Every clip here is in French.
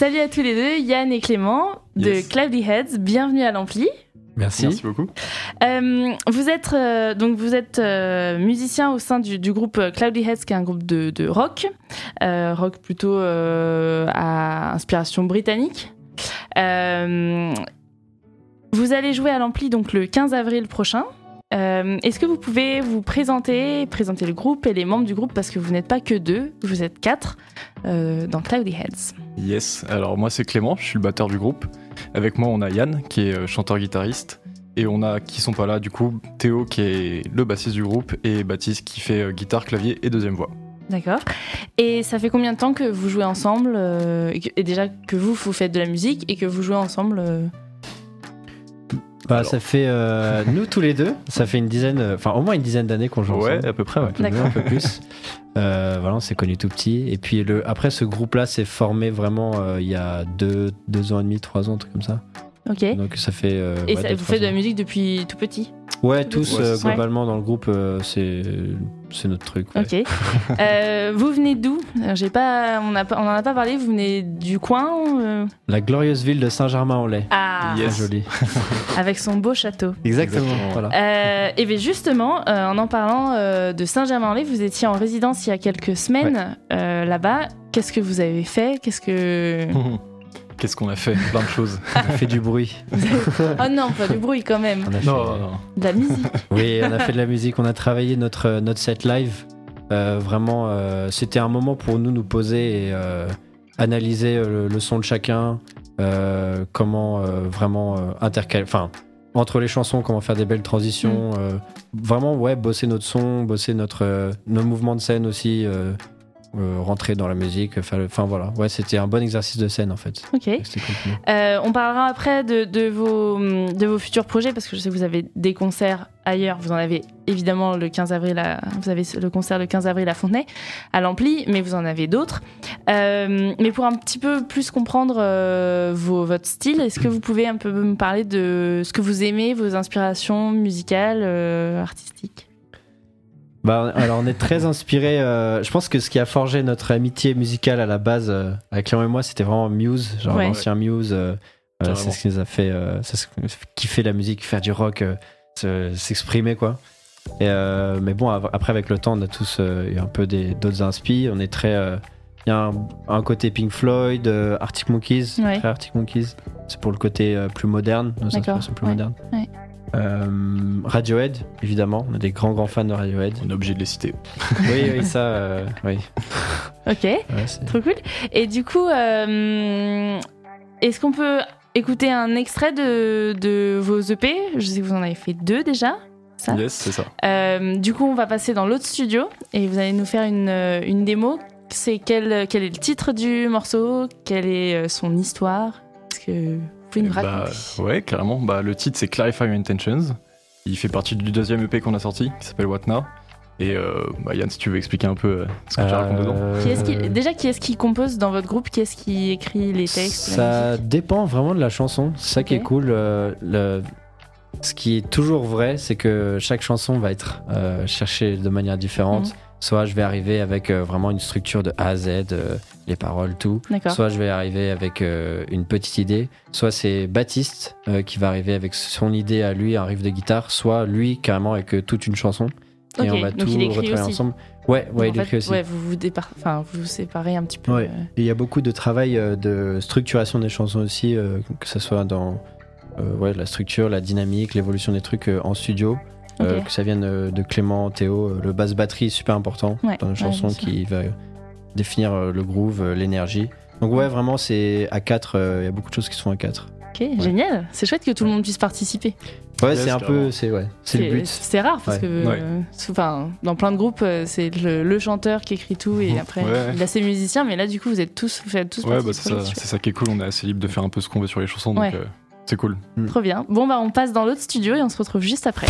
Salut à tous les deux, Yann et Clément de Yes. Cloudy Heads. Bienvenue à l'Ampli. Merci. Merci beaucoup. Euh, vous êtes euh, donc vous êtes euh, musicien au sein du, du groupe Cloudy Heads, qui est un groupe de, de rock, euh, rock plutôt euh, à inspiration britannique. Euh, vous allez jouer à l'Ampli donc le 15 avril prochain. Euh, Est-ce que vous pouvez vous présenter, présenter le groupe et les membres du groupe parce que vous n'êtes pas que deux, vous êtes quatre euh, dans Cloudy Heads. Yes. Alors moi c'est Clément, je suis le batteur du groupe. Avec moi on a Yann qui est euh, chanteur-guitariste. Et on a qui sont pas là du coup Théo qui est le bassiste du groupe et Baptiste qui fait guitare, clavier et deuxième voix. D'accord. Et ça fait combien de temps que vous jouez ensemble euh, et, déjà que vous, vous faites de la musique et que vous jouez ensemble Bah, Alors. ça fait euh, nous tous les deux, ça fait une dizaine, euh, enfin au moins une dizaine d'années qu'on joue Ouais, ensemble. à peu près. Ouais. Un peu mieux, D'accord. un peu plus. Euh, voilà, on s'est connus tout petit. Et puis le, après, ce groupe-là s'est formé vraiment euh, il y a deux, deux ans et demi, trois ans, un truc comme ça. Ok. Donc ça fait. euh, Et ouais, ça- deux, vous faites de la musique depuis tout petit? Ouais, tous euh, globalement dans le groupe, euh, c'est c'est notre truc. ouais. Ok. Euh, vous venez d'où? J'ai pas, on n'a pas, on en a pas parlé. Vous venez du coin euh? La glorieuse ville de Saint-Germain-en-Laye. Ah, Yes. Très jolie. avec son beau château. Exactement. Exactement. Voilà. Euh, et bien justement, euh, en en parlant euh, de Saint-Germain-en-Laye, vous étiez en résidence il y a quelques semaines euh, là-bas. Qu'est-ce que vous avez fait? Qu'est-ce que Qu'est-ce qu'on a fait? Plein de choses. On fait du bruit. Oh non, pas du bruit quand même. On a fait- non. De la musique. Oui, on a fait de la musique, on a travaillé notre, euh, notre set live. Euh, vraiment, euh, c'était un moment pour nous nous poser et euh, analyser le, le son de chacun, euh, comment euh, vraiment euh, intercaler, enfin, entre les chansons, comment faire des belles transitions. euh, vraiment, ouais, bosser notre son, bosser notre, euh, nos mouvements de scène aussi, euh, euh, rentrer dans la musique. le- Enfin voilà, ouais, c'était un bon exercice de scène en fait. Ok. Euh, on parlera après de, de vos, de vos futurs projets parce que je sais que vous avez des concerts ailleurs. Vous en avez évidemment le 15 avril, à, vous avez le concert le 15 avril à Fontenay, à l'Ampli, mais vous en avez d'autres. Euh, mais pour un petit peu plus comprendre euh, vos, votre style, est-ce que vous pouvez un peu me parler de ce que vous aimez, vos inspirations musicales, euh, artistiques? Bah, alors on est très inspiré. euh, je pense que ce qui a forgé notre amitié musicale à la base euh, avec Clément et moi, c'était vraiment Muse, genre Ouais. l'ancien Muse. euh, euh, Carrément. c'est ce qui nous a fait, euh, c'est ce qui nous fait kiffer la musique, faire du rock, euh, se- s'exprimer quoi. Et, euh, mais bon, av- après avec le temps, on a tous euh, eu un peu des- d'autres inspi. On est très, euh, il y a un, un côté Pink Floyd, euh, Arctic Monkeys, Ouais. très Arctic Monkeys. C'est pour le côté euh, plus moderne, nos D'accord, inspirations plus ouais, modernes. ouais. Euh, Radiohead, évidemment, on est des grands grands fans de Radiohead. On est obligé de les citer. Oui, oui, ça, euh, oui. Ok, Ouais, trop cool. Et du coup, euh, est-ce qu'on peut écouter un extrait de, de vos EP Je sais que vous en avez fait deux déjà. Ça. Yes, c'est ça. Euh, du coup, on va passer dans l'autre studio et vous allez nous faire une, une démo. C'est quel, quel est le titre du morceau? Quelle est son histoire? Est-ce que pouvez nous Bah, raconter ouais, carrément. Bah, le titre c'est Clarify Your Intentions. Il fait partie du deuxième EP qu'on a sorti qui s'appelle What Now. Et euh, bah, Yann, si tu veux expliquer un peu euh, ce que tu racontes dedans. Euh, Qui est-ce qui, Déjà, qui est-ce qui compose dans votre groupe? Qui est-ce qui écrit les textes Ça dépend vraiment de la chanson. C'est ça qui est cool. euh, le- Ce qui est toujours vrai, c'est que chaque chanson va être euh, cherchée de manière différente. Mhm. Soit je vais arriver avec euh, vraiment une structure de A à Z, euh, les paroles, tout. Soit je vais arriver avec euh, une petite idée. Soit c'est Baptiste euh, qui va arriver avec son idée à lui, un riff de guitare. Soit lui carrément avec euh, toute une chanson. Et on va donc tout retravailler aussi. ensemble. Ouais, ouais, il écrit aussi. Ouais, vous vous, dépar- enfin, vous vous séparez un petit peu. Ouais. Et il y a beaucoup de travail euh, de structuration des chansons aussi, euh, que ce soit dans euh, ouais, la structure, la dynamique, l'évolution des trucs euh, en studio. Euh, que ça vienne euh, de Clément, Théo. euh, le basse batterie est super important Ouais, dans ouais, bien sûr. qui va définir le groove, l'énergie. Donc ouais, vraiment, c'est à 4, il y a beaucoup de choses qui sont à 4. Ok, génial. C'est chouette que tout le monde puisse participer. Ouais, c'est un peu, c'est ouais, c'est le but. C'est rare parce Ouais. que, Ouais. euh, enfin, dans plein de groupes, c'est le, le chanteur qui écrit tout et après Ouais. il a ses musiciens. Mais là, du coup, vous êtes tous, vous faites tous Ouais, bah, c'est ça, ça qui est cool. On est assez libre de faire un peu ce qu'on veut sur les chansons. Donc euh, c'est cool. chouette. Trop bien. Bon, bah, on passe dans l'autre studio et on se retrouve juste après.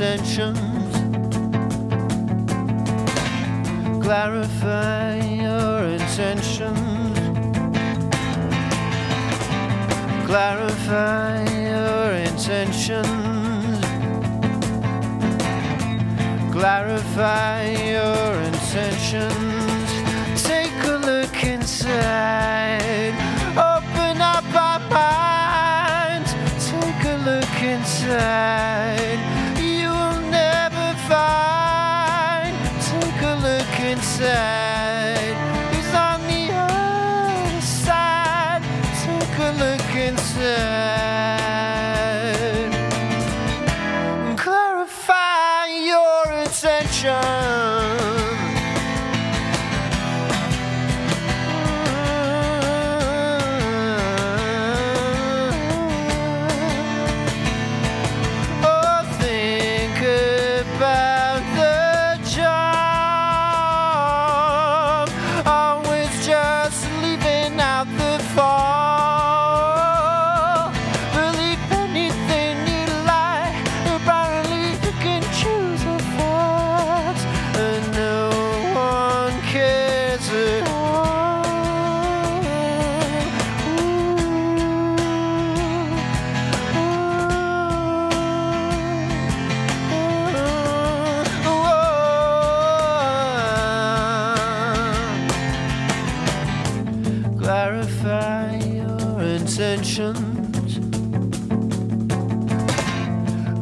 Your intentions. Clarify your intentions. Clarify your intentions. Clarify your intentions. Take a look inside.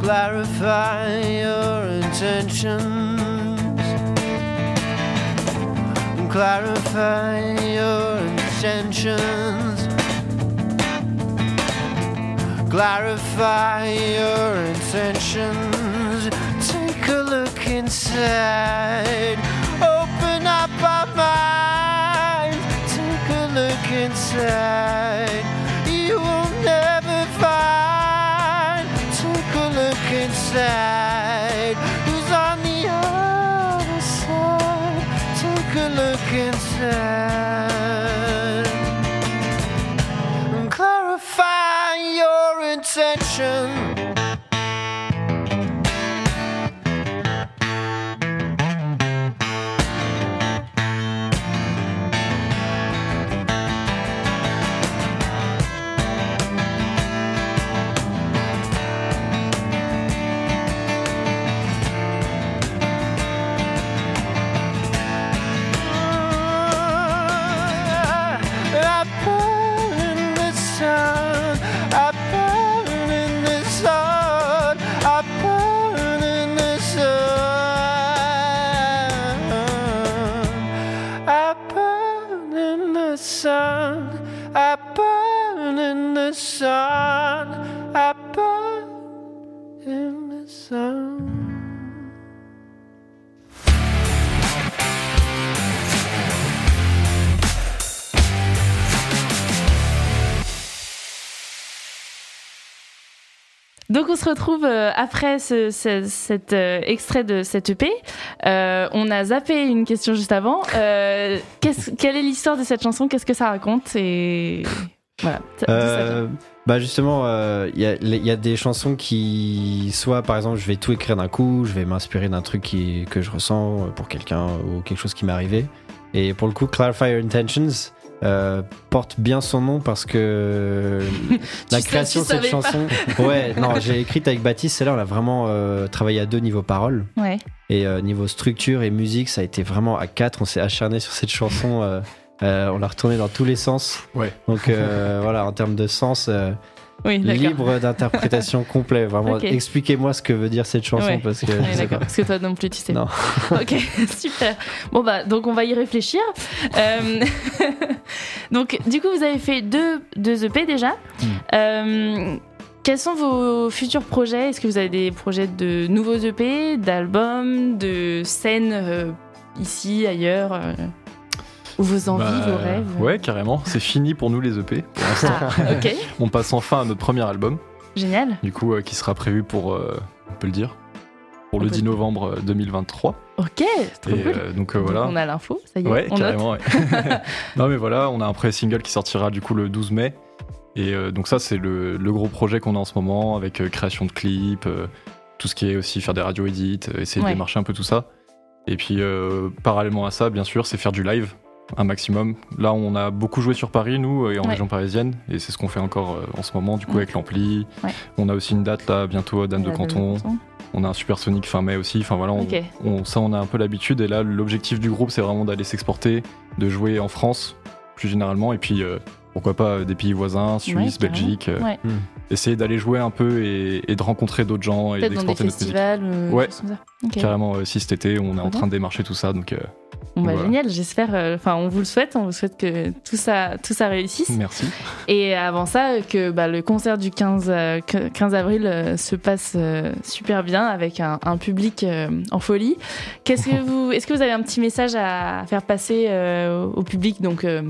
Clarify your intentions. Clarify your intentions. Clarify your intentions. Take a look inside. Your Donc on se retrouve euh, après ce, ce- cet euh, extrait de cette EP. Euh, on a zappé une question juste avant. Euh, quelle est l'histoire de cette chanson? Qu'est-ce que ça raconte? Et voilà. Ça bah justement, il y, y a des chansons qui, soit par exemple, je vais tout écrire d'un coup, je vais m'inspirer d'un truc qui, que je ressens pour quelqu'un ou quelque chose qui m'est arrivé. Et pour le coup, Clarify Your Intentions euh, porte bien son nom parce que la création de cette chanson, ouais, non, j'ai écrite avec Baptiste. Celle-là, on a vraiment euh, travaillé à deux niveau parole Ouais. et euh, niveau structure et musique, ça a été vraiment à quatre. On s'est acharné sur cette chanson. euh, euh, on l'a retournée dans tous les sens. Ouais. Donc euh, voilà, en termes de sens, euh, Oui, libre d'interprétation complet. Vraiment, expliquez-moi ce que veut dire cette chanson Ouais. parce que Ouais, je sais d'accord, pas. parce que toi non plus, tu sais. Non. ok, super. Bon bah donc on va y réfléchir. Euh, donc du coup vous avez fait deux, deux EP déjà. Mm. Euh, quels sont vos futurs projets? Est-ce que vous avez des projets de nouveaux EP, d'albums, de scènes euh, ici, ailleurs vos envies, Bah, vos rêves Ouais, carrément. C'est fini pour nous les EP. Pour l'instant, Ah, ok, on passe enfin à notre premier album, génial. du coup, euh, qui sera prévu pour, euh, on peut le dire, pour On le peut 10 le- novembre euh, 2023. Ok, trop Et cool. euh, donc euh, Donc, voilà. on a l'info, ça y est, Ouais, on note. carrément. ouais. non, mais voilà, on a un pré-single qui sortira du coup le 12 mai. Et euh, donc, ça, c'est le, le gros projet qu'on a en ce moment avec euh, création de clips, euh, tout ce qui est aussi faire des radio edits, euh, essayer Ouais. de démarcher un peu tout ça. Et puis, euh, parallèlement à ça, bien sûr, c'est faire du live un maximum. Là, on a beaucoup joué sur Paris, nous, et en Ouais. région parisienne. Et c'est ce qu'on fait encore euh, en ce moment, du coup, avec l'ampli. Ouais. On a aussi une date là, bientôt à Dame de Canton. On a un Super Sonic fin mai aussi. Enfin voilà, on- ça on a un peu l'habitude. Et là, l'objectif du groupe, c'est vraiment d'aller s'exporter, de jouer en France plus généralement, et puis euh, pourquoi pas euh, des pays voisins, Suisse. Belgique. euh, Ouais. Essayer d'aller jouer un peu et, et de rencontrer d'autres gens et d'exporter notre musique. ou Ouais. des choses comme ça. Ok. Carrément, euh, si cet été, on est en train de démarcher tout ça, donc euh, Bon, bah, Voilà. Génial, j'espère. euh, Enfin, on vous le souhaite. On vous souhaite que tout ça, tout ça réussisse. merci. Et avant ça, euh, que bah, le concert du 15, euh, 15 avril euh, se passe euh, super bien avec un, un public euh, en folie. Qu'est-ce que vous, est-ce que vous avez un petit message à faire passer euh, au public donc euh,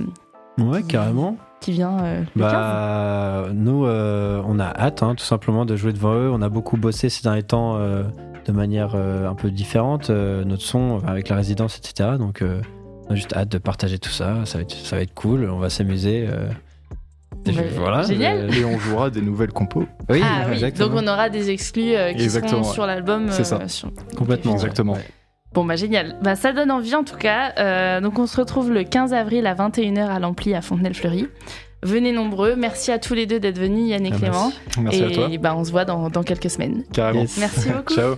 Ouais, carrément. Qui vient euh, le 15 Bah, nous, euh, on a hâte, hein, tout simplement, de jouer devant eux. On a beaucoup bossé ces derniers temps euh, de manière euh, un peu différente, euh, notre son avec la résidence, etc. Donc, euh, on a juste hâte de partager tout ça. Ça va être, ça va être cool. On va s'amuser. euh. Et Bah, voilà. génial. Et on jouera des nouvelles compos. oui, ah oui, donc on aura des exclus euh, qui Exactement, seront ouais. sur l'album. C'est ça. sur- complètement. Exactement. ouais. Bon bah génial, bah, ça donne envie en tout cas. Euh, donc on se retrouve le 15 avril à 21h à l'Ampli à Fontenay-le-Fleury. Venez nombreux, merci à tous les deux d'être venus, Yann et Ah, Clément. merci. Merci et à toi. bah, on se voit dans, dans quelques semaines. Carrément. Yes. Merci beaucoup. Ciao.